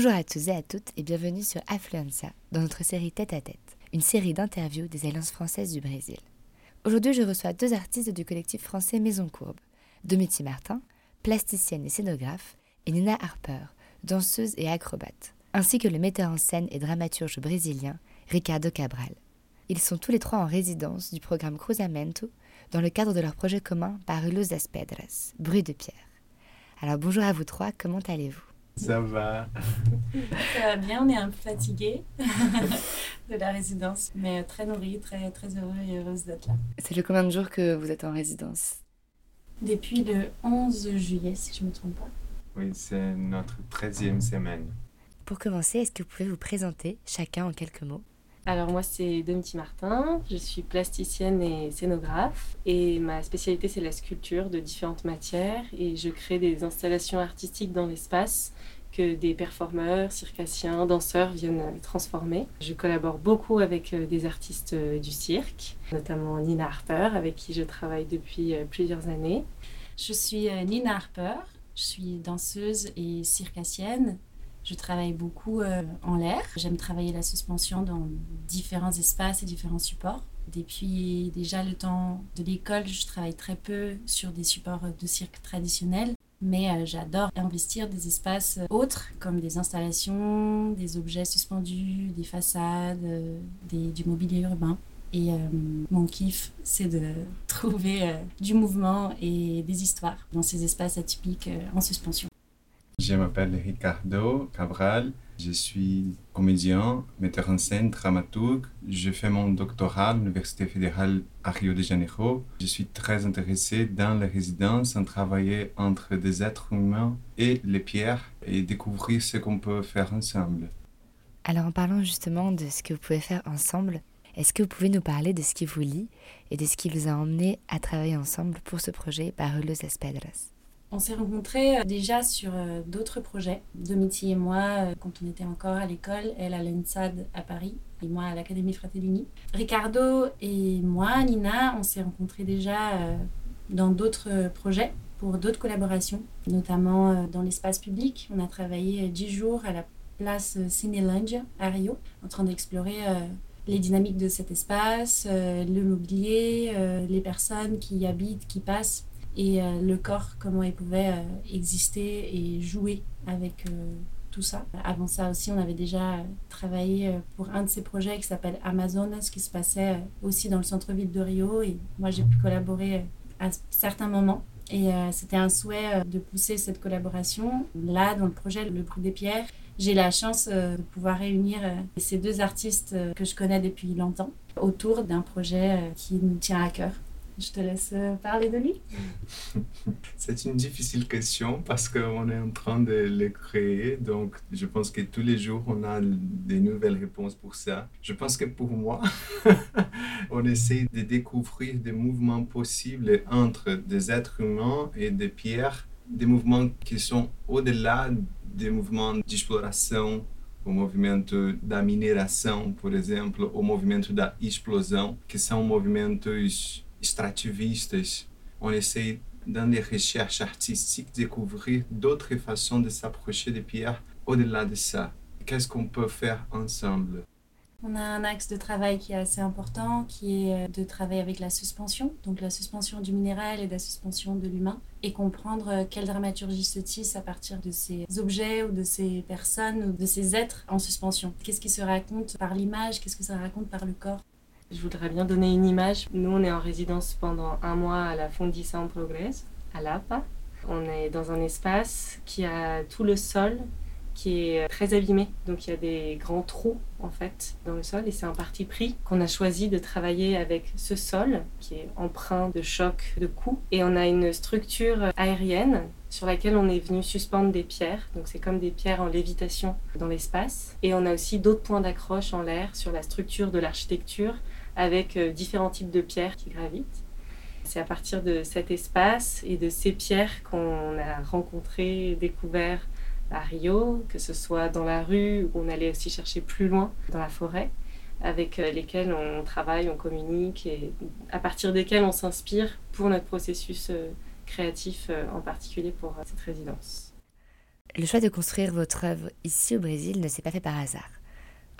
Bonjour à tous et à toutes et bienvenue sur Affluencia dans notre série Tête à Tête, une série d'interviews des Alliances françaises du Brésil. Aujourd'hui, je reçois deux artistes du collectif français Maison Courbe, Domiti Martin, plasticienne et scénographe, et Nina Harper, danseuse et acrobate, ainsi que le metteur en scène et dramaturge brésilien Ricardo Cabral. Ils sont tous les trois en résidence du programme Cruzamento dans le cadre de leur projet commun Barulhos das Pedras, bruit de pierre. Alors bonjour à vous trois, comment allez-vous? Ça va. Ça va bien, on est un peu fatigué de la résidence, mais très nourris, très, très heureux et heureuse d'être là. Ça fait combien de jours que vous êtes en résidence? Depuis le 11 juillet, si je ne me trompe pas. Oui, c'est notre 13e semaine. Pour commencer, est-ce que vous pouvez vous présenter chacun en quelques mots? Alors moi c'est Domiti Martin, je suis plasticienne et scénographe et ma spécialité c'est la sculpture de différentes matières et je crée des installations artistiques dans l'espace que des performeurs, circassiens, danseurs viennent euh, transformer. Je collabore beaucoup avec euh, des artistes euh, du cirque, notamment Nina Harper avec qui je travaille depuis plusieurs années. Je suis Nina Harper, je suis danseuse et circassienne. Je travaille beaucoup euh, en l'air. J'aime travailler la suspension dans différents espaces et différents supports. Depuis déjà le temps de l'école, je travaille très peu sur des supports de cirque traditionnels. Mais euh, j'adore investir des espaces euh, autres, comme des installations, des objets suspendus, des façades, des- du mobilier urbain. Et mon kiff, c'est de trouver du mouvement et des histoires dans ces espaces atypiques en suspension. Je m'appelle Ricardo Cabral. Je suis comédien, metteur en scène, dramaturge. Je fais mon doctorat à l'Université fédérale à Rio de Janeiro. Je suis très intéressé dans les résidences à travailler entre des êtres humains et les pierres et découvrir ce qu'on peut faire ensemble. Alors en parlant justement de ce que vous pouvez faire ensemble, est-ce que vous pouvez nous parler de ce qui vous lie et de ce qui vous a emmené à travailler ensemble pour ce projet Barulhos das Pedras? On s'est rencontrés euh, déjà sur euh, d'autres projets, Domiti et moi, euh, quand on était encore à l'école, elle à l'ENSAD à Paris et moi à l'Académie Fratellini. Ricardo et moi, Nina, on s'est rencontrés déjà dans d'autres projets pour d'autres collaborations, notamment dans l'espace public. On a travaillé euh, dix jours à la place Cinelandia à Rio, en train d'explorer les dynamiques de cet espace, le mobilier, les personnes qui y habitent, qui passent et euh, le corps, comment il pouvait euh, exister et jouer avec euh, tout ça. Avant ça aussi, on avait déjà travaillé pour un de ces projets qui s'appelle Amazonas, qui se passait aussi dans le centre-ville de Rio. Et moi, j'ai pu collaborer à certains moments. Et c'était un souhait de pousser cette collaboration. Là, dans le projet Le Bruit des Pierres, j'ai la chance de pouvoir réunir ces deux artistes que je connais depuis longtemps autour d'un projet qui nous tient à cœur. Je te laisse euh, parler de lui. C'est une difficile question parce qu'on est en train de le créer. Donc, je pense que tous les jours, on a des nouvelles réponses pour ça. Je pense que pour moi, on essaie de découvrir des mouvements possibles entre des êtres humains et des pierres, des mouvements qui sont au-delà des mouvements d'exploração, o movimento da mineração, por exemplo, o movimento da explosão, que são movimentos extrativistas. On essaie dans les recherches artistiques découvrir d'autres façons de s'approcher des pierres au-delà de ça. Qu'est-ce qu'on peut faire ensemble? On a un axe de travail qui est assez important, qui est euh, de travailler avec la suspension, donc la suspension du minéral et la suspension de l'humain, et comprendre euh, quelle dramaturgie se tisse à partir de ces objets ou de ces personnes ou de ces êtres en suspension. Qu'est-ce qui se raconte par l'image, qu'est-ce que ça raconte par le corps? Je voudrais bien donner une image. Nous, on est en résidence pendant un mois à la Fundição Progress, à Lapa. On est dans un espace qui a tout le sol qui est très abîmé. Donc il y a des grands trous en fait dans le sol et c'est un parti pris qu'on a choisi de travailler avec ce sol qui est empreint de chocs, de coups. Et on a une structure aérienne sur laquelle on est venu suspendre des pierres. Donc c'est comme des pierres en lévitation dans l'espace. Et on a aussi d'autres points d'accroche en l'air sur la structure de l'architecture avec euh, différents types de pierres qui gravitent. C'est à partir de cet espace et de ces pierres qu'on a rencontré, découvert à Rio, que ce soit dans la rue ou on allait aussi chercher plus loin dans la forêt, avec euh, lesquels on travaille, on communique et à partir desquels on s'inspire pour notre processus euh, créatif, en particulier pour cette résidence. Le choix de construire votre œuvre ici au Brésil ne s'est pas fait par hasard.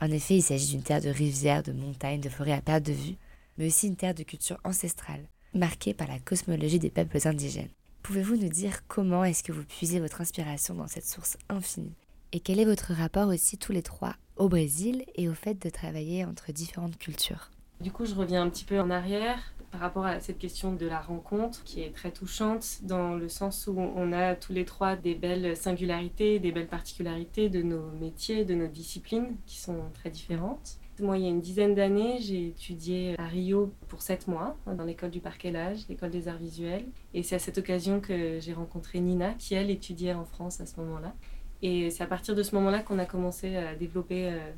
En effet, il s'agit d'une terre de rivières, de montagnes, de forêts à perte de vue, mais aussi une terre de culture ancestrale, marquée par la cosmologie des peuples indigènes. Pouvez-vous nous dire comment est-ce que vous puisez votre inspiration dans cette source infinie? Et quel est votre rapport aussi tous les trois au Brésil et au fait de travailler entre différentes cultures? Du coup, je reviens un petit peu en arrière par rapport à cette question de la rencontre qui est très touchante dans le sens où on a tous les trois des belles singularités, des belles particularités de nos métiers, de nos disciplines qui sont très différentes. Moi, il y a une dizaine d'années, j'ai étudié à Rio pour sept mois dans l'école du parquelage, l'école des arts visuels. Et c'est à cette occasion que j'ai rencontré Nina, qui elle étudiait en France à ce moment-là. Et c'est à partir de ce moment-là qu'on a commencé à développer euh,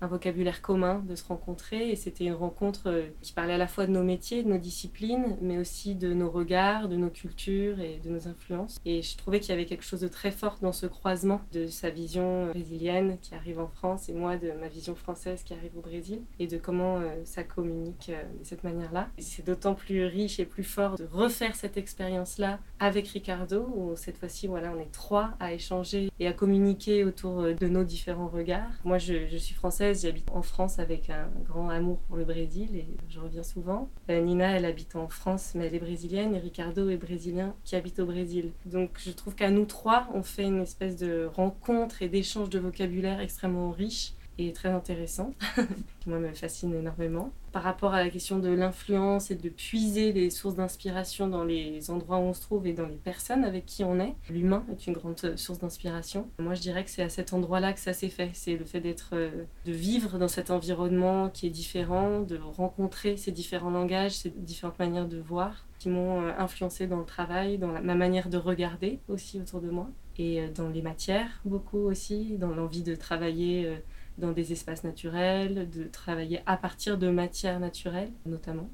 un vocabulaire commun, de se rencontrer. Et c'était une rencontre euh, qui parlait à la fois de nos métiers, de nos disciplines, mais aussi de nos regards, de nos cultures et de nos influences. Et je trouvais qu'il y avait quelque chose de très fort dans ce croisement de sa vision euh, brésilienne qui arrive en France et moi de ma vision française qui arrive au Brésil et de comment euh, ça communique de cette manière-là. C'est d'autant plus riche et plus fort de refaire cette expérience-là avec Ricardo, où cette fois-ci, voilà, on est trois à échanger et à communiquer autour de nos différents regards. Moi, je, je suis française J'habite en France avec un grand amour pour le Brésil et je reviens souvent. Euh, Nina, elle habite en France, mais elle est brésilienne et Ricardo est brésilien qui habite au Brésil. Donc je trouve qu'à nous trois, on fait une espèce de rencontre et d'échange de vocabulaire extrêmement riche et très intéressant, qui moi me fascine énormément. Par rapport à la question de l'influence et de puiser les sources d'inspiration dans les endroits où on se trouve et dans les personnes avec qui on est, l'humain est une grande source d'inspiration. Moi je dirais que c'est à cet endroit-là que ça s'est fait, c'est le fait d'être, euh, de vivre dans cet environnement qui est différent, de rencontrer ces différents langages, ces différentes manières de voir qui m'ont euh, influencé dans le travail, dans ma manière de regarder aussi autour de moi et euh, dans les matières beaucoup aussi, dans l'envie de travailler dans des espaces naturels, de travailler à partir de matières naturelles notamment.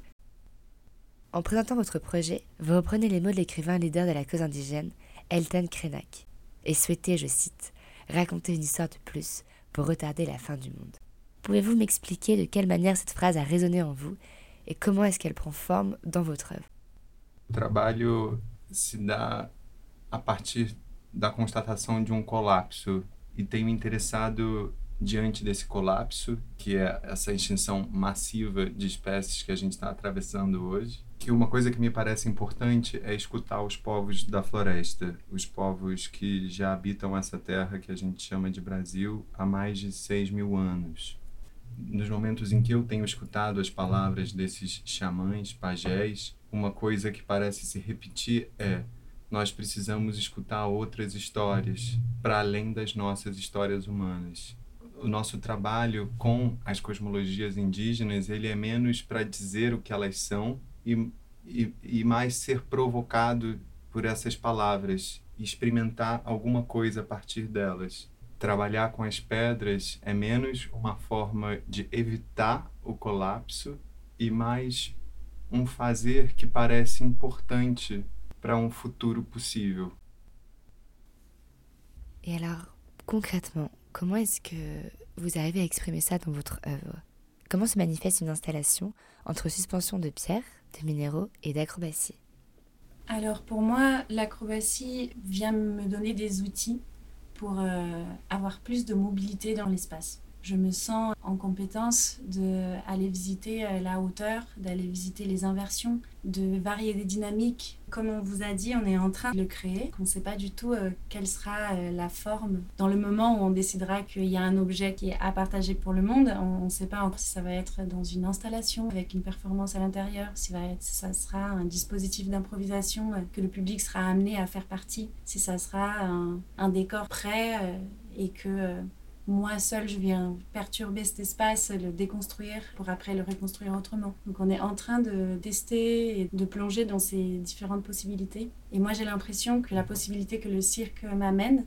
En présentant votre projet, vous reprenez les mots de l'écrivain leader de la cause indigène, Elton Krenak, et souhaitez, je cite, raconter une histoire de plus pour retarder la fin du monde. Pouvez-vous m'expliquer de quelle manière cette phrase a résonné en vous et comment est-ce qu'elle prend forme dans votre œuvre? Le trabalho se dá a partir da constatação de um colapso e tenho interessado diante desse colapso, que é essa extinção massiva de espécies que a gente está atravessando hoje, que uma coisa que me parece importante é escutar os povos da floresta, os povos que já habitam essa terra que a gente chama de Brasil há mais de 6 mil anos. Nos momentos em que eu tenho escutado as palavras desses xamãs, pajés, uma coisa que parece se repetir é nós precisamos escutar outras histórias para além das nossas histórias humanas o nosso trabalho com as cosmologias indígenas ele é menos para dizer o que elas são e, e, e mais ser provocado por essas palavras experimentar alguma coisa a partir delas. Trabalhar com as pedras é menos uma forma de evitar o colapso e mais um fazer que parece importante para um futuro possível. E alors, concrètement, Comment est-ce que vous arrivez à exprimer ça dans votre œuvre? Comment se manifeste une installation entre suspension de pierres, de minéraux et d'acrobatie? Alors pour moi, l'acrobatie vient me donner des outils pour euh, avoir plus de mobilité dans l'espace. Je me sens en compétence d'aller visiter euh, la hauteur, d'aller visiter les inversions, de varier les dynamiques. Comme on vous a dit, on est en train de le créer. On ne sait pas du tout euh, quelle sera euh, la forme. Dans le moment où on décidera qu'il y a un objet qui est à partager pour le monde, on ne sait pas encore si ça va être dans une installation avec une performance à l'intérieur, si ça sera un dispositif d'improvisation que le public sera amené à faire partie, si ça sera un décor prêt et que moi seule, je viens perturber cet espace, le déconstruire pour après le reconstruire autrement. Donc on est en train de tester et de plonger dans ces différentes possibilités. Et moi j'ai l'impression que la possibilité que le cirque m'amène,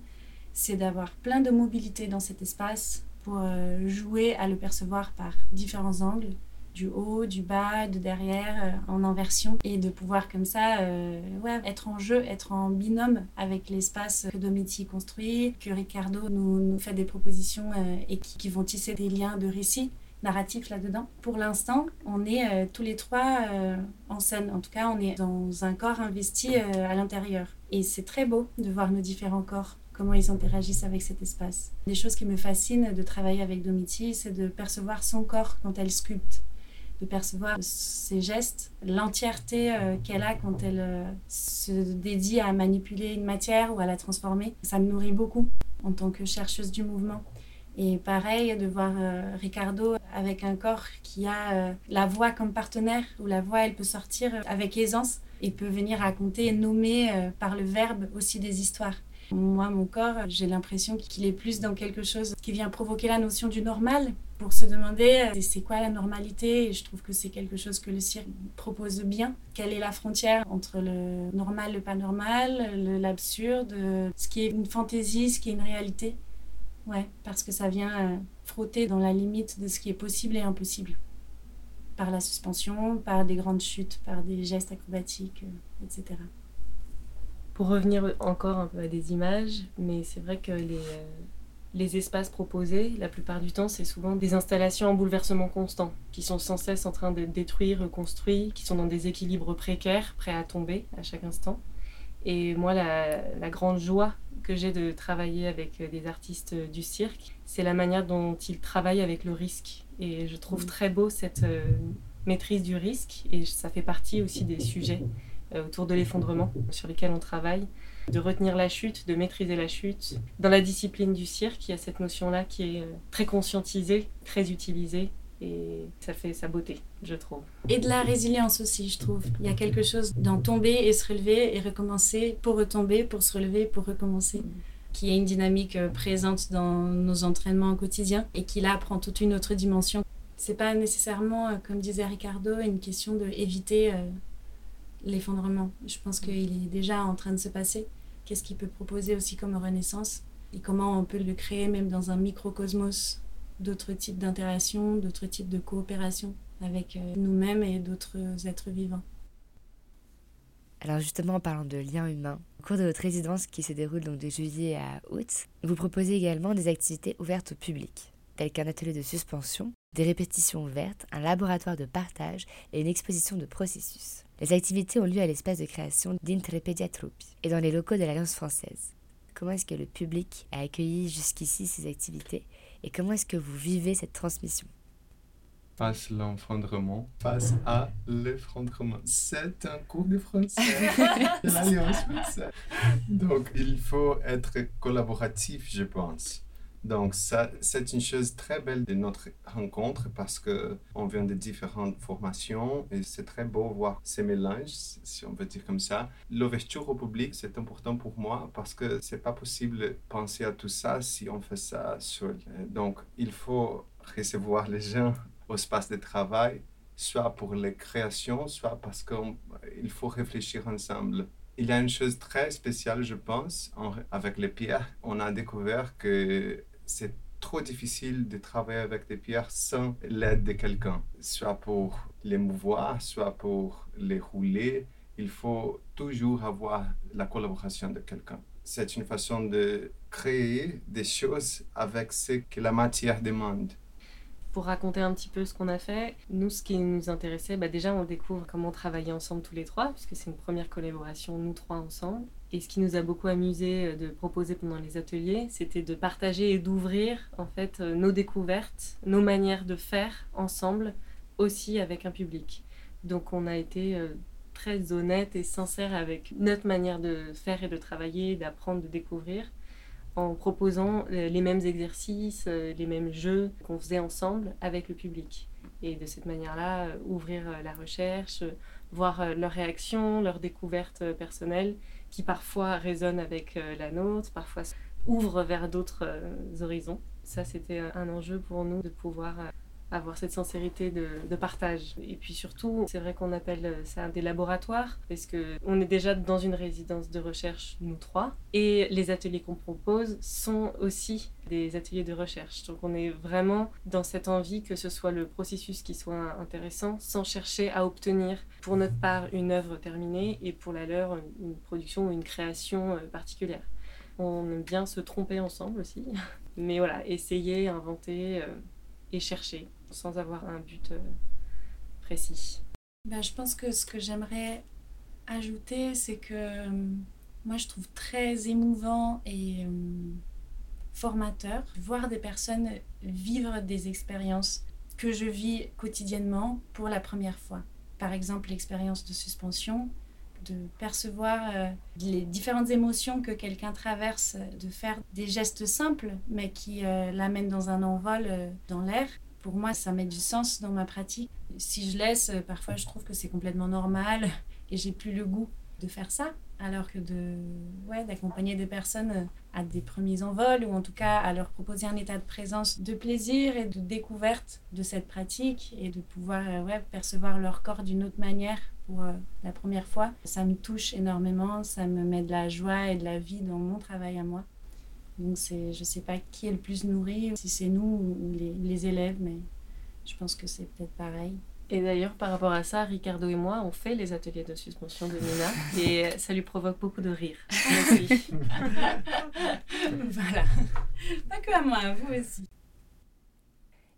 c'est d'avoir plein de mobilité dans cet espace pour euh, jouer à le percevoir par différents angles du haut, du bas, de derrière, euh, en inversion, et de pouvoir comme ça euh, être en jeu, être en binôme avec l'espace que Domiti construit, que Ricardo nous, nous fait des propositions euh, et qui, vont tisser des liens de récit narratif là-dedans. Pour l'instant, on est tous les trois en scène. En tout cas, on est dans un corps investi à l'intérieur. Et c'est très beau de voir nos différents corps comment ils interagissent avec cet espace. Des choses qui me fascinent de travailler avec Domiti, c'est de percevoir son corps quand elle sculpte de percevoir ses gestes, l'entièreté euh, qu'elle a quand elle euh, se dédie à manipuler une matière ou à la transformer. Ça me nourrit beaucoup en tant que chercheuse du mouvement. Et pareil, de voir euh, Ricardo avec un corps qui a la voix comme partenaire, où la voix, elle peut sortir avec aisance et peut venir raconter et nommer par le verbe aussi des histoires. Moi, mon corps, j'ai l'impression qu'il est plus dans quelque chose qui vient provoquer la notion du normal pour se demander euh, c'est quoi la normalité. Et je trouve que c'est quelque chose que le cirque propose bien. Quelle est la frontière entre le normal, le pas normal, l'absurde, ce qui est une fantaisie, ce qui est une réalité? Ouais, parce que ça vient euh, frotter dans la limite de ce qui est possible et impossible. Par la suspension, par des grandes chutes, par des gestes acrobatiques, euh, etc pour revenir encore un peu à des images, mais c'est vrai que les, les espaces proposés, la plupart du temps, c'est souvent des installations en bouleversement constant, qui sont sans cesse en train d'être détruits, reconstruits, qui sont dans des équilibres précaires, prêts à tomber à chaque instant. Et moi, la, la grande joie que j'ai de travailler avec des artistes du cirque, c'est la manière dont ils travaillent avec le risque. Et je trouve très beau cette euh, maîtrise du risque, et ça fait partie aussi des sujets euh, autour de l'effondrement sur lesquels on travaille, de retenir la chute, de maîtriser la chute. Dans la discipline du cirque, il y a cette notion-là qui est euh, très conscientisée, très utilisée et ça fait sa beauté, je trouve. Et de la résilience aussi, je trouve. Il y a quelque chose d'en tomber et se relever et recommencer pour retomber, pour se relever, pour recommencer. Qui est une dynamique euh, présente dans nos entraînements au quotidien et qui là prend toute une autre dimension. C'est pas nécessairement, comme disait Ricardo, une question de éviter l'effondrement. Je pense qu'il est déjà en train de se passer. Qu'est-ce qu'il peut proposer aussi comme renaissance et comment on peut le créer même dans un microcosmos d'autres types d'interactions, d'autres types de coopération avec euh, nous-mêmes et d'autres êtres vivants. Alors justement, en parlant de liens humains, au cours de votre résidence qui se déroule donc de juillet à août, vous proposez également des activités ouvertes au public, telles qu'un atelier de suspension, des répétitions ouvertes, un laboratoire de partage et une exposition de processus. Les activités ont lieu à l'espace de création d'Intrepedia Truppi et dans les locaux de l'Alliance française. Comment est-ce que le public a accueilli jusqu'ici ces activités et comment est-ce que vous vivez cette transmission? Face l'effondrement, face à l'effondrement. C'est un cours de français de l'Alliance française. Donc il faut être collaboratif, je pense. Donc, ça, c'est une chose très belle de notre rencontre parce que on vient de différentes formations et c'est très beau voir ces mélanges, si on peut dire comme ça. L'ouverture au public, c'est important pour moi parce que c'est pas possible de penser à tout ça si on fait ça seul. Donc, il faut recevoir les gens au espace de travail, soit pour les créations, soit parce qu'il faut réfléchir ensemble. Il y a une chose très spéciale, je pense, avec les pierres. On a découvert que c'est trop difficile de travailler avec des pierres sans l'aide de quelqu'un, soit pour les mouvoir, soit pour les rouler. Il faut toujours avoir la collaboration de quelqu'un. C'est une façon de créer des choses avec ce que la matière demande pour raconter un petit peu ce qu'on a fait, nous, ce qui nous intéressait, bah déjà, on découvre comment travailler ensemble tous les trois, puisque c'est une première collaboration, nous trois ensemble. Et ce qui nous a beaucoup amusé euh, de proposer pendant les ateliers, c'était de partager et d'ouvrir en fait euh, nos découvertes, nos manières de faire ensemble, aussi avec un public. Donc on a été euh, très honnête et sincère avec notre manière de faire et de travailler, d'apprendre, de découvrir, en proposant les mêmes exercices, les mêmes jeux qu'on faisait ensemble avec le public. Et de cette manière-là, ouvrir la recherche, voir leurs réactions, leurs découvertes personnelles qui parfois résonne avec euh, la nôtre, parfois ouvre vers d'autres euh, horizons. Ça, c'était un enjeu pour nous de pouvoir euh, avoir cette sincérité de, partage. Et puis surtout, c'est vrai qu'on appelle ça des laboratoires, parce qu'on est déjà dans une résidence de recherche, nous trois, et les ateliers qu'on propose sont aussi des ateliers de recherche. Donc on est vraiment dans cette envie que ce soit le processus qui soit intéressant, sans chercher à obtenir pour notre part une œuvre terminée et pour la leur une production ou une création euh, particulière. On aime bien se tromper ensemble aussi, mais voilà, essayer, inventer euh, et chercher sans avoir un but euh, précis. Ben, je pense que ce que j'aimerais ajouter, c'est que moi je trouve très émouvant et formateur, voir des personnes vivre des expériences que je vis quotidiennement pour la première fois. Par exemple, l'expérience de suspension, de percevoir euh, les différentes émotions que quelqu'un traverse, de faire des gestes simples, mais qui euh, l'amènent dans un envol euh, dans l'air. Pour moi, ça met du sens dans ma pratique. Si je laisse, parfois je trouve que c'est complètement normal et j'ai plus le goût de faire ça alors que de ouais, d'accompagner des personnes euh, à des premiers envols ou en tout cas à leur proposer un état de présence de plaisir et de découverte de cette pratique et de pouvoir euh, ouais, percevoir leur corps d'une autre manière pour euh, la première fois. Ça me touche énormément, ça me met de la joie et de la vie dans mon travail à moi. Donc c'est, je sais pas qui est le plus nourri, si c'est nous ou les, les élèves, mais je pense que c'est peut-être pareil. Et d'ailleurs, par rapport à ça, Ricardo et moi, on fait les ateliers de suspension de Nina et ça lui provoque beaucoup de rire. voilà. Pas que à moi, à vous aussi.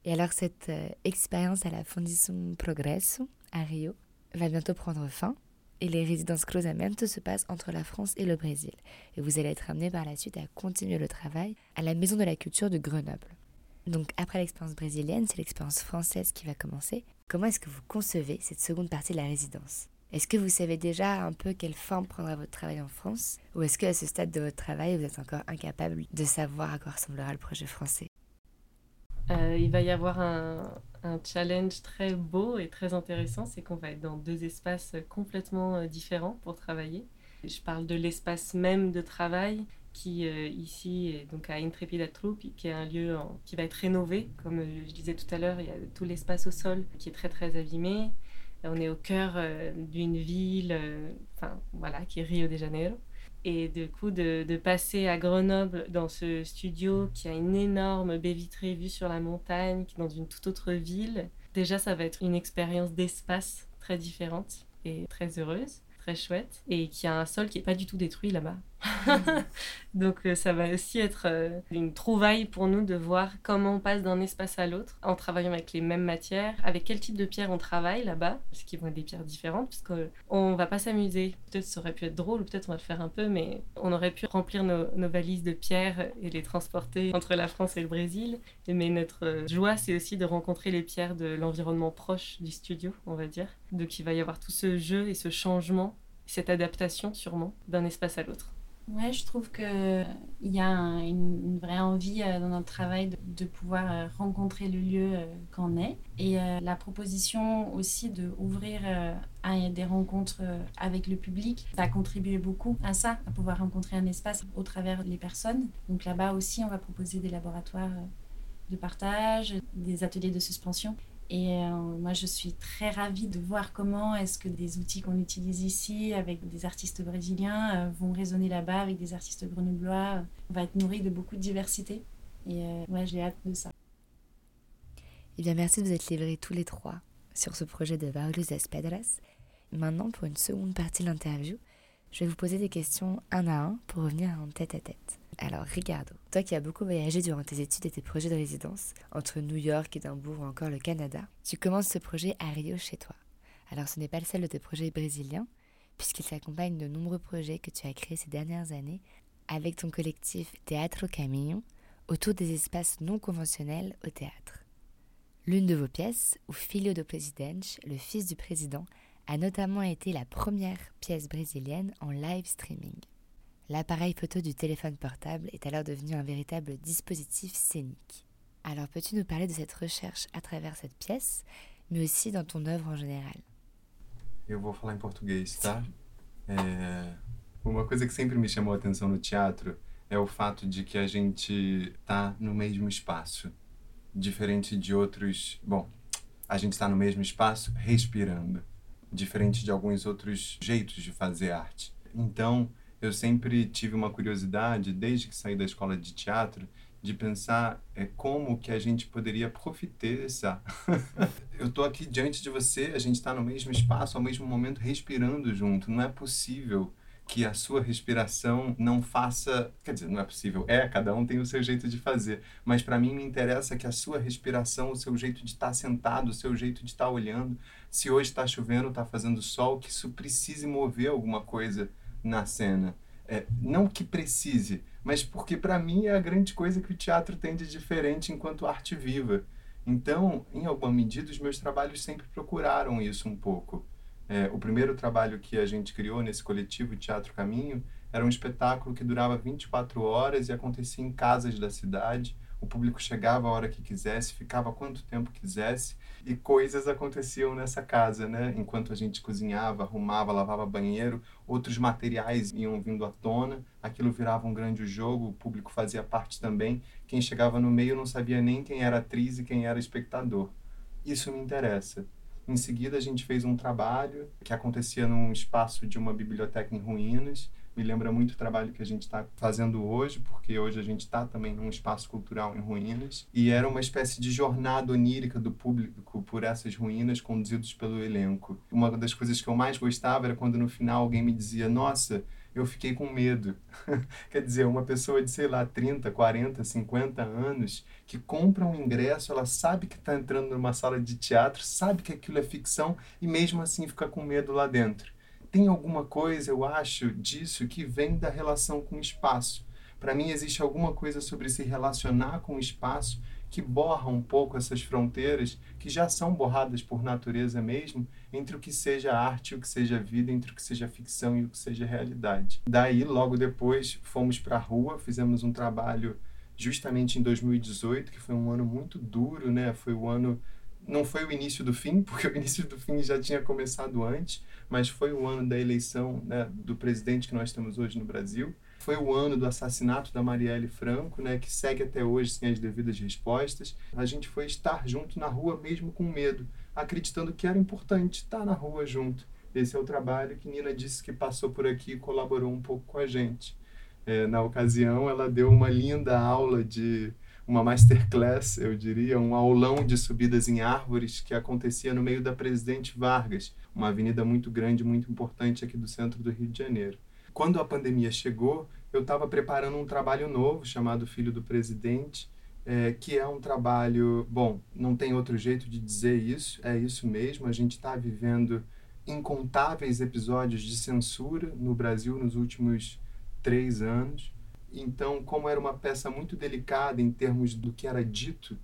Et alors, cette euh, expérience à la Fondation Progresso à Rio va bientôt prendre fin et les résidences Cruzamento se passent entre la France et le Brésil. Et vous allez être amené par la suite à continuer le travail à la Maison de la Culture de Grenoble. Donc après l'expérience brésilienne, c'est l'expérience française qui va commencer. Comment est-ce que vous concevez cette seconde partie de la résidence? Est-ce que vous savez déjà un peu quelle forme prendra votre travail en France? Ou est-ce qu'à ce stade de votre travail, vous êtes encore incapable de savoir à quoi ressemblera le projet français? Euh, il va y avoir un, un, challenge très beau et très intéressant, c'est qu'on va être dans deux espaces complètement euh, différents pour travailler. Je parle de l'espace même de travail qui euh, ici est donc à Intrépida Troupe, qui est un lieu qui va être rénové. Comme euh, je disais tout à l'heure, il y a tout l'espace au sol qui est très très abîmé. On est au cœur d'une ville, enfin voilà, qui est Rio de Janeiro. Et du coup, de, de, passer à Grenoble dans ce studio qui a une énorme baie vitrée vue sur la montagne, qui dans une toute autre ville, déjà ça va être une expérience d'espace très différente et très heureuse très chouette et qui a un sol qui est pas du tout détruit là-bas. Donc euh, ça va aussi être euh, une trouvaille pour nous de voir comment on passe d'un espace à l'autre en travaillant avec les mêmes matières, avec quel type de pierre on travaille là-bas, parce qu'ils vont être des pierres différentes, parce qu'on va pas s'amuser. Peut-être ça aurait pu être drôle, peut-être on va le faire un peu, mais on aurait pu remplir nos, valises de pierres et les transporter entre la France et le Brésil. Mais notre euh, joie, c'est aussi de rencontrer les pierres de l'environnement proche du studio, on va dire. Donc il va y avoir tout ce jeu et ce changement, cette adaptation sûrement d'un espace à l'autre. Ouais, je trouve qu'il y a une, vraie envie euh, dans notre travail de, pouvoir euh, rencontrer le lieu euh, qu'on est. Et la proposition aussi d'ouvrir à des rencontres avec le public, ça a contribué beaucoup à ça, à pouvoir rencontrer un espace au travers des personnes. Donc là-bas aussi, on va proposer des laboratoires de partage, des ateliers de suspension. Et euh, moi, je suis très ravie de voir comment est-ce que des outils qu'on utilise ici avec des artistes brésiliens euh, vont résonner là-bas avec des artistes grenoblois. On va être nourri de beaucoup de diversité. Et euh, ouais, j'ai hâte de ça. Eh bien, merci de vous être livrés tous les trois sur ce projet de das Pedras. Maintenant, pour une seconde partie de l'interview, je vais vous poser des questions un à un pour revenir en tête à tête. Alors, Ricardo, toi qui as beaucoup voyagé durant tes études et tes projets de résidence, entre New York, Édimbourg ou encore le Canada, tu commences ce projet à Rio chez toi. Alors, ce n'est pas le seul de tes projets brésiliens, puisqu'il s'accompagne de nombreux projets que tu as créés ces dernières années avec ton collectif Teatro Camino autour des espaces non conventionnels au théâtre. L'une de vos pièces, ou Filho do Presidente, le fils du président, a notamment été la première pièce brésilienne en live streaming. L'appareil photo du téléphone portable est alors devenu un véritable dispositif scénique. Alors peux-tu nous parler de cette recherche à travers cette pièce, mais aussi dans ton œuvre en général? Eu vou falar em português, tá? É... Uma coisa que sempre me chamou a atenção no teatro é o fato de que a gente tá no mesmo espaço. Diferente de outros. Bom, a gente está no mesmo espaço respirando. Diferente de alguns outros jeitos de fazer arte. Então, eu sempre tive uma curiosidade, desde que saí da escola de teatro, de pensar é, como que a gente poderia profitizar. eu estou aqui diante de você, a gente está no mesmo espaço, ao mesmo momento, respirando junto. Não é possível que a sua respiração não faça. Quer dizer, não é possível, é, cada um tem o seu jeito de fazer. Mas para mim me interessa que a sua respiração, o seu jeito de estar tá sentado, o seu jeito de estar tá olhando, se hoje está chovendo, está fazendo sol, que isso precise mover alguma coisa na cena. É, não que precise, mas porque para mim é a grande coisa que o teatro tem de diferente enquanto arte viva. Então, em alguma medida, os meus trabalhos sempre procuraram isso um pouco. É, o primeiro trabalho que a gente criou nesse coletivo Teatro Caminho era um espetáculo que durava 24 horas e acontecia em casas da cidade, o público chegava a hora que quisesse, ficava quanto tempo quisesse e coisas aconteciam nessa casa, né? Enquanto a gente cozinhava, arrumava, lavava banheiro, outros materiais iam vindo à tona, aquilo virava um grande jogo, o público fazia parte também. Quem chegava no meio não sabia nem quem era atriz e quem era espectador. Isso me interessa. Em seguida, a gente fez um trabalho que acontecia num espaço de uma biblioteca em ruínas me lembra muito o trabalho que a gente está fazendo hoje, porque hoje a gente está também num espaço cultural em ruínas, e era uma espécie de jornada onírica do público por essas ruínas conduzidos pelo elenco. Uma das coisas que eu mais gostava era quando no final alguém me dizia: Nossa, eu fiquei com medo. Quer dizer, uma pessoa de, sei lá, 30, 40, 50 anos que compra um ingresso, ela sabe que está entrando numa sala de teatro, sabe que aquilo é ficção e mesmo assim fica com medo lá dentro tem alguma coisa, eu acho, disso que vem da relação com o espaço. Para mim, existe alguma coisa sobre se relacionar com o espaço que borra um pouco essas fronteiras que já são borradas por natureza mesmo entre o que seja arte e o que seja vida, entre o que seja ficção e o que seja realidade. Daí, logo depois, fomos para a rua, fizemos um trabalho justamente em 2018, que foi um ano muito duro, né? Foi o ano não foi o início do fim, porque o início do fim já tinha começado antes, mas foi o ano da eleição né, do presidente que nós temos hoje no Brasil. Foi o ano do assassinato da Marielle Franco, né, que segue até hoje sem as devidas respostas. A gente foi estar junto na rua mesmo com medo, acreditando que era importante estar na rua junto. Esse é o trabalho que Nina disse que passou por aqui e colaborou um pouco com a gente. É, na ocasião, ela deu uma linda aula de uma masterclass, eu diria, um aulão de subidas em árvores que acontecia no meio da Presidente Vargas, uma avenida muito grande, muito importante aqui do centro do Rio de Janeiro. Quando a pandemia chegou, eu estava preparando um trabalho novo chamado Filho do Presidente, é, que é um trabalho, bom, não tem outro jeito de dizer isso, é isso mesmo, a gente está vivendo incontáveis episódios de censura no Brasil nos últimos três anos. Então, como era uma peça muito delicada em termos do que era dito,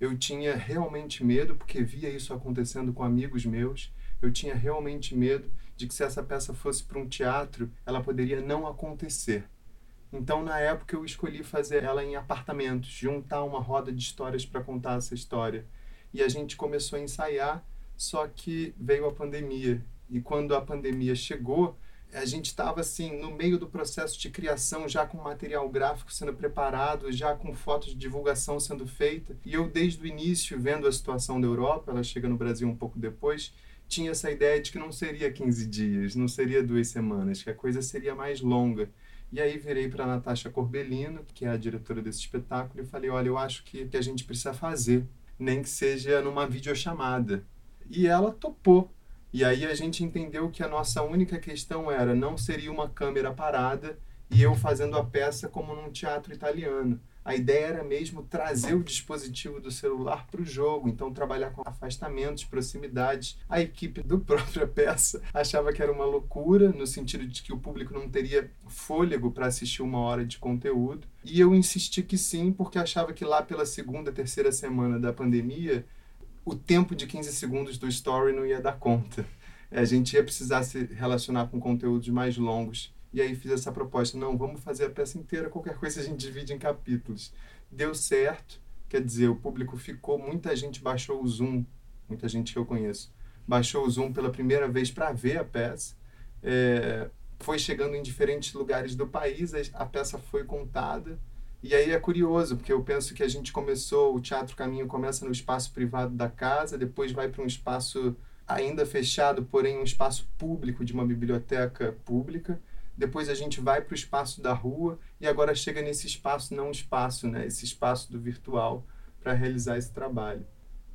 eu tinha realmente medo, porque via isso acontecendo com amigos meus, eu tinha realmente medo de que se essa peça fosse para um teatro, ela poderia não acontecer. Então, na época, eu escolhi fazer ela em apartamentos, juntar uma roda de histórias para contar essa história. E a gente começou a ensaiar, só que veio a pandemia. E quando a pandemia chegou, a gente estava assim no meio do processo de criação, já com material gráfico sendo preparado, já com fotos de divulgação sendo feita. E eu desde o início, vendo a situação da Europa, ela chega no Brasil um pouco depois, tinha essa ideia de que não seria 15 dias, não seria duas semanas, que a coisa seria mais longa. E aí virei para Natasha Corbellino, que é a diretora desse espetáculo, e falei: olha, eu acho que, que a gente precisa fazer, nem que seja numa videochamada. E ela topou. E aí a gente entendeu que a nossa única questão era não seria uma câmera parada e eu fazendo a peça como num teatro italiano. A ideia era mesmo trazer o dispositivo do celular para o jogo, então trabalhar com afastamentos, proximidades. A equipe do própria peça achava que era uma loucura, no sentido de que o público não teria fôlego para assistir uma hora de conteúdo. E eu insisti que sim, porque achava que lá pela segunda, terceira semana da pandemia, o tempo de 15 segundos do story não ia dar conta. A gente ia precisar se relacionar com conteúdos mais longos e aí fiz essa proposta, não, vamos fazer a peça inteira, qualquer coisa a gente divide em capítulos. Deu certo, quer dizer, o público ficou, muita gente baixou o Zoom, muita gente que eu conheço, baixou o Zoom pela primeira vez para ver a peça. É, foi chegando em diferentes lugares do país, a peça foi contada. E aí é curioso, porque eu penso que a gente começou, o Teatro Caminho começa no espaço privado da casa, depois vai para um espaço ainda fechado, porém um espaço público de uma biblioteca pública depois a gente vai para o espaço da rua e agora chega nesse espaço não espaço, né? Esse espaço do virtual para realizar esse trabalho.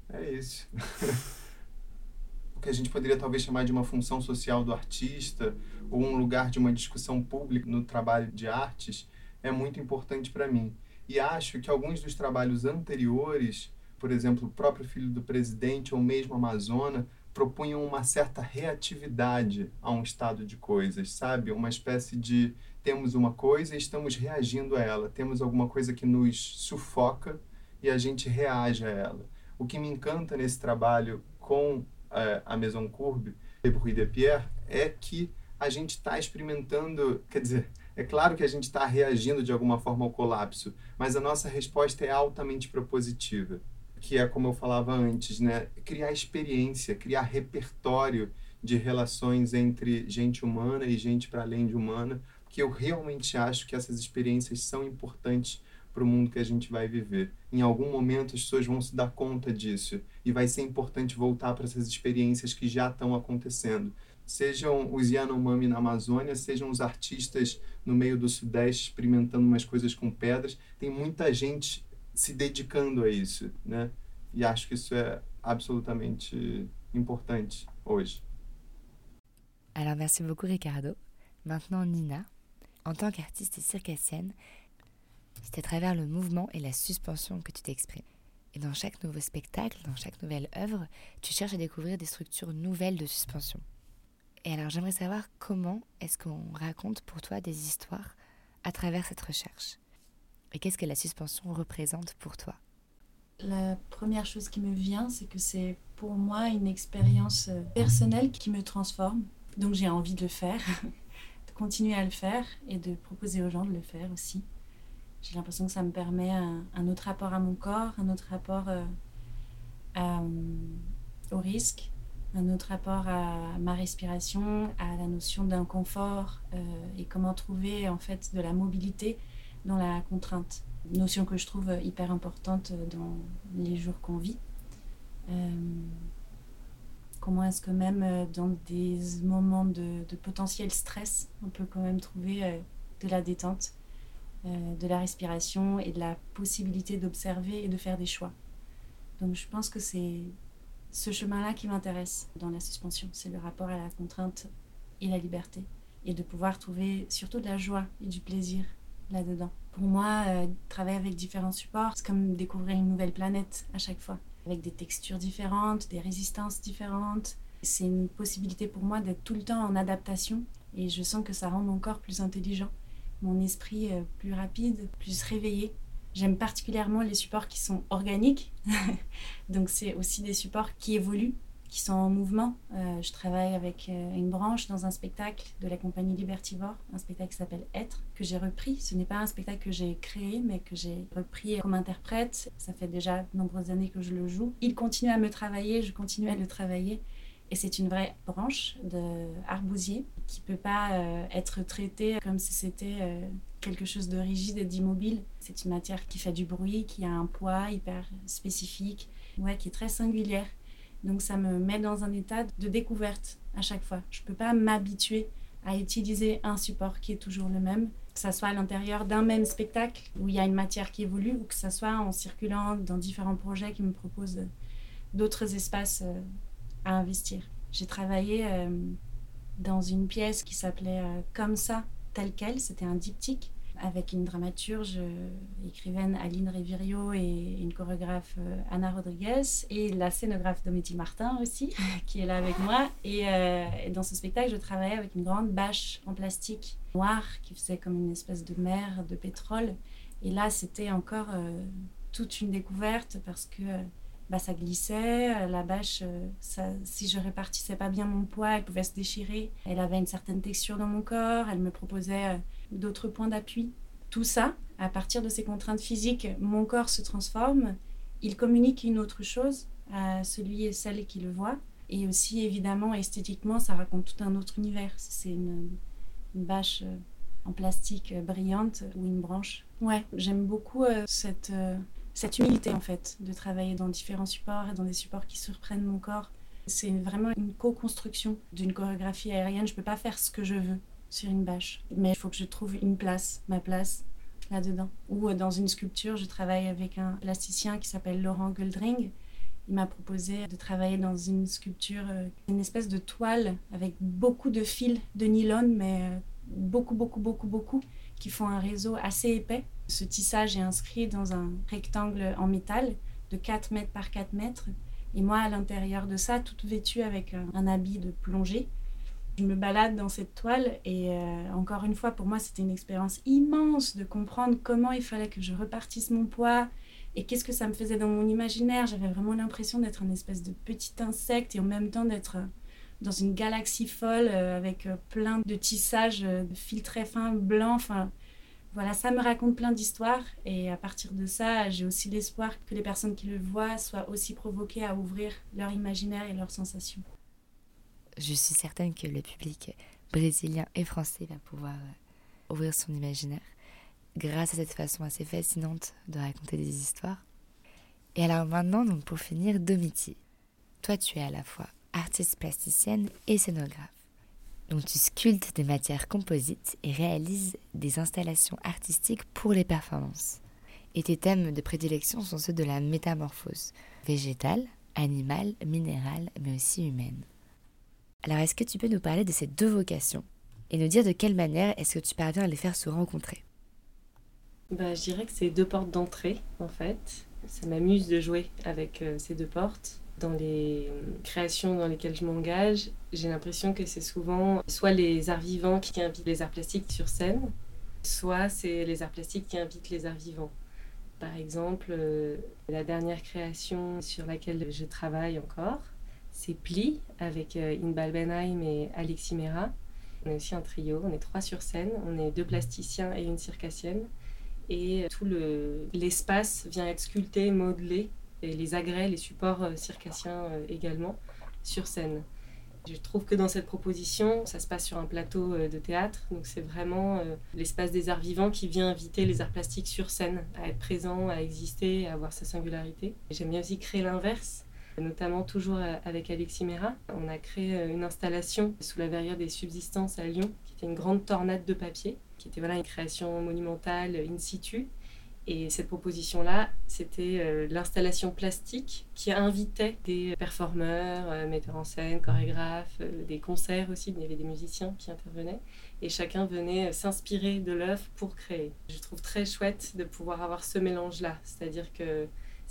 É isso. o que a gente poderia talvez chamar de uma função social do artista ou um lugar de uma discussão pública no trabalho de artes é muito importante para mim. E acho que alguns dos trabalhos anteriores, por exemplo, o próprio Filho do Presidente ou mesmo Amazona, propunham uma certa reatividade a um estado de coisas, sabe? Uma espécie de temos uma coisa e estamos reagindo a ela, temos alguma coisa que nos sufoca e a gente reage a ela. O que me encanta nesse trabalho com é, a Maison Courbe, de Bruy de Pierre, é que a gente está experimentando, quer dizer, é claro que a gente está reagindo de alguma forma ao colapso, mas a nossa resposta é altamente propositiva que é como eu falava antes, né? Criar experiência, criar repertório de relações entre gente humana e gente para além de humana, que eu realmente acho que essas experiências são importantes para o mundo que a gente vai viver. Em algum momento as pessoas vão se dar conta disso e vai ser importante voltar para essas experiências que já estão acontecendo. Sejam os Yanomami na Amazônia, sejam os artistas no meio do Sudeste experimentando umas coisas com pedras. Tem muita gente se dedicando a isso, né? E acho que isso é absolutamente importante. Alors merci beaucoup Ricardo. Maintenant Nina, en tant qu'artiste circassienne, c'est à travers le mouvement et la suspension que tu t'exprimes. Et dans chaque nouveau spectacle, dans chaque nouvelle œuvre, tu cherches à découvrir des structures nouvelles de suspension. Et alors j'aimerais savoir comment est-ce qu'on raconte pour toi des histoires à travers cette recherche. Et qu'est-ce que la suspension représente pour toi? La première chose qui me vient, c'est que c'est pour moi une expérience euh, personnelle qui me transforme. Donc j'ai envie de le faire, de continuer à le faire et de proposer aux gens de le faire aussi. J'ai l'impression que ça me permet un, autre rapport à mon corps, un autre rapport euh, euh, au risque, un autre rapport à ma respiration, à la notion d'un confort et comment trouver en fait de la mobilité dans la contrainte. Notion que je trouve hyper importante dans les jours qu'on vit. Euh, comment est-ce que même euh, dans des moments de, potentiel stress, on peut quand même trouver euh, de la détente, de la respiration et de la possibilité d'observer et de faire des choix. Donc je pense que c'est ce chemin-là qui m'intéresse dans la suspension, c'est le rapport à la contrainte et la liberté, et de pouvoir trouver surtout de la joie et du plaisir là-dedans. Pour moi, euh, travailler avec différents supports, c'est comme découvrir une nouvelle planète à chaque fois, avec des textures différentes, des résistances différentes. C'est une possibilité pour moi d'être tout le temps en adaptation et je sens que ça rend mon corps plus intelligent, mon esprit euh, plus rapide, plus réveillé. J'aime particulièrement les supports qui sont organiques, donc c'est aussi des supports qui évoluent qui sont en mouvement. Euh, je travaille avec euh, une branche dans un spectacle de la compagnie Libertivore, un spectacle qui s'appelle Être, que j'ai repris. Ce n'est pas un spectacle que j'ai créé, mais que j'ai repris comme interprète. Ça fait déjà de nombreuses années que je le joue. Il continue à me travailler, je continue à le travailler. Et c'est une vraie branche de arbousier qui peut pas euh, être traitée comme si c'était quelque chose de rigide et d'immobile. C'est une matière qui fait du bruit, qui a un poids hyper spécifique, ouais, qui est très singulière. Donc ça me met dans un état de découverte à chaque fois. Je ne peux pas m'habituer à utiliser un support qui est toujours le même, que ce soit à l'intérieur d'un même spectacle où il y a une matière qui évolue ou que ce soit en circulant dans différents projets qui me proposent d'autres espaces euh, à investir. J'ai travaillé euh, dans une pièce qui s'appelait euh, Comme ça, tel quel, c'était un diptyque avec une dramaturge, écrivaine Aline Rivirio et une chorégraphe Anna Rodriguez et la scénographe Domiti Martin aussi, qui est là avec moi. Et, et, dans ce spectacle, je travaillais avec une grande bâche en plastique noire qui faisait comme une espèce de mer de pétrole. Et là, c'était encore toute une découverte parce que bah, ça glissait, euh, la bâche, euh, ça, si je répartissais pas bien mon poids, elle pouvait se déchirer. Elle avait une certaine texture dans mon corps, elle me proposait euh, d'autres points d'appui. Tout ça, à partir de ces contraintes physiques, mon corps se transforme, il communique une autre chose à celui et celle qui le voit. Et aussi, évidemment, esthétiquement, ça raconte tout un autre univers. C'est une, bâche en plastique brillante ou une branche. Ouais, j'aime beaucoup cette cette humilité en fait de travailler dans différents supports et dans des supports qui surprennent mon corps. C'est vraiment une co-construction d'une chorégraphie aérienne. Je ne peux pas faire ce que je veux sur une bâche, mais il faut que je trouve une place, ma place là-dedans. Ou euh, dans une sculpture, je travaille avec un plasticien qui s'appelle Laurent Goldring. Il m'a proposé de travailler dans une sculpture, euh, une espèce de toile avec beaucoup de fils de nylon, mais euh, beaucoup, beaucoup, beaucoup, beaucoup, qui font un réseau assez épais ce tissage est inscrit dans un rectangle en métal de 4 mètres par 4 mètres. Et moi, à l'intérieur de ça, toute vêtue avec un, habit de plongée, je me balade dans cette toile et euh, encore une fois, pour moi, c'était une expérience immense de comprendre comment il fallait que je repartisse mon poids et qu'est-ce que ça me faisait dans mon imaginaire. J'avais vraiment l'impression d'être un espèce de petit insecte et en même temps d'être dans une galaxie folle euh, avec euh, plein de tissages de fils très fins blancs. Enfin, voilà, ça me raconte plein d'histoires et à partir de ça, j'ai aussi l'espoir que les personnes qui le voient soient aussi provoquées à ouvrir leur imaginaire et leurs sensations. Je suis certaine que le public brésilien et français va pouvoir euh, ouvrir son imaginaire grâce à cette façon assez fascinante de raconter des histoires. Et alors maintenant, donc pour finir, Domiti. Toi, tu es à la fois artiste plasticienne et scénographe. Donc tu sculptes des matières composites et réalises des installations artistiques pour les performances. Et tes thèmes de prédilection sont ceux de la métamorphose, végétale, animale, minérale, mais aussi humaine. Alors est-ce que tu peux nous parler de ces deux vocations et nous dire de quelle manière est-ce que tu parviens à les faire se rencontrer? Bah, Je dirais que c'est deux portes d'entrée en fait. Ça m'amuse de jouer avec euh, ces deux portes dans les créations dans lesquelles je m'engage, j'ai l'impression que c'est souvent soit les arts vivants qui invitent les arts plastiques sur scène, soit c'est les arts plastiques qui invitent les arts vivants. Par exemple, euh, la dernière création sur laquelle je travaille encore, c'est Pli avec euh, Inbal Benheim et Alexis Mera. On est aussi un trio, on est trois sur scène, on est deux plasticiens et une circassienne. Et tout l'espace vient être sculpté, modelé et les agrès, les supports euh, circassiens euh, également sur scène. Je trouve que dans cette proposition, ça se passe sur un plateau euh, de théâtre, donc c'est vraiment l'espace des arts vivants qui vient inviter les arts plastiques sur scène à être présents, à exister, à avoir sa singularité. J'aime bien aussi créer l'inverse, notamment toujours avec Alexis Mera. On a créé une installation sous la verrière des subsistances à Lyon, qui était une grande tornade de papier, qui était voilà, une création monumentale in situ, et cette proposition-là, c'était euh, l'installation plastique qui invitait des performeurs, euh, metteurs en scène, chorégraphes, euh, des concerts aussi. Il y avait des musiciens qui intervenaient. Et chacun venait s'inspirer de l'œuvre pour créer. Je trouve très chouette de pouvoir avoir ce mélange-là. C'est-à-dire que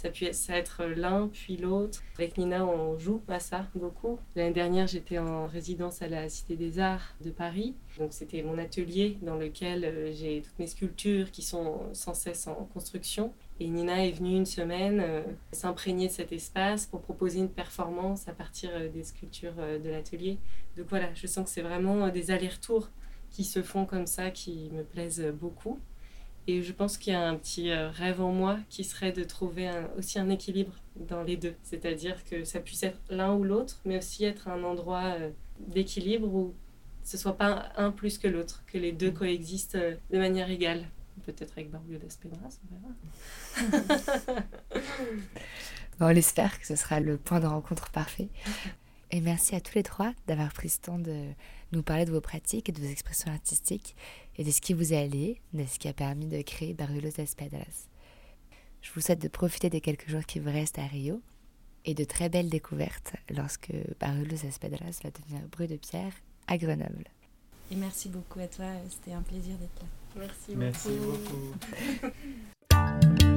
ça puisse être l'un puis l'autre. Avec Nina, on joue à ça beaucoup. L'année dernière, j'étais en résidence à la Cité des Arts de Paris. Donc c'était mon atelier dans lequel euh, j'ai toutes mes sculptures qui sont sans cesse en construction. Et Nina est venue une semaine euh, s'imprégner de cet espace pour proposer une performance à partir euh, des sculptures de l'atelier. Donc voilà, je sens que c'est vraiment des allers-retours qui se font comme ça qui me plaisent beaucoup. Et je pense qu'il y a un petit euh, rêve en moi qui serait de trouver aussi un équilibre dans les deux. C'est-à-dire que ça puisse être l'un ou l'autre, mais aussi être un endroit euh, d'équilibre où ce soit pas un plus que l'autre, que les deux coexistent euh, de manière égale. Peut-être avec Barbio d'Espedras, on verra. on l'espère que ce sera le point de rencontre parfait. Et merci à tous les trois d'avoir pris ce temps de nous parler de vos pratiques et de vos expressions artistiques et de ce qui vous est allé, de ce qui a permis de créer Barrios Espadas. Je vous souhaite de profiter des quelques jours qui vous restent à Rio et de très belles découvertes lorsque Barrios Espadas va devenir bruit de pierre à Grenoble. Et merci beaucoup à toi, c'était un plaisir d'être là. Merci, Merci beaucoup.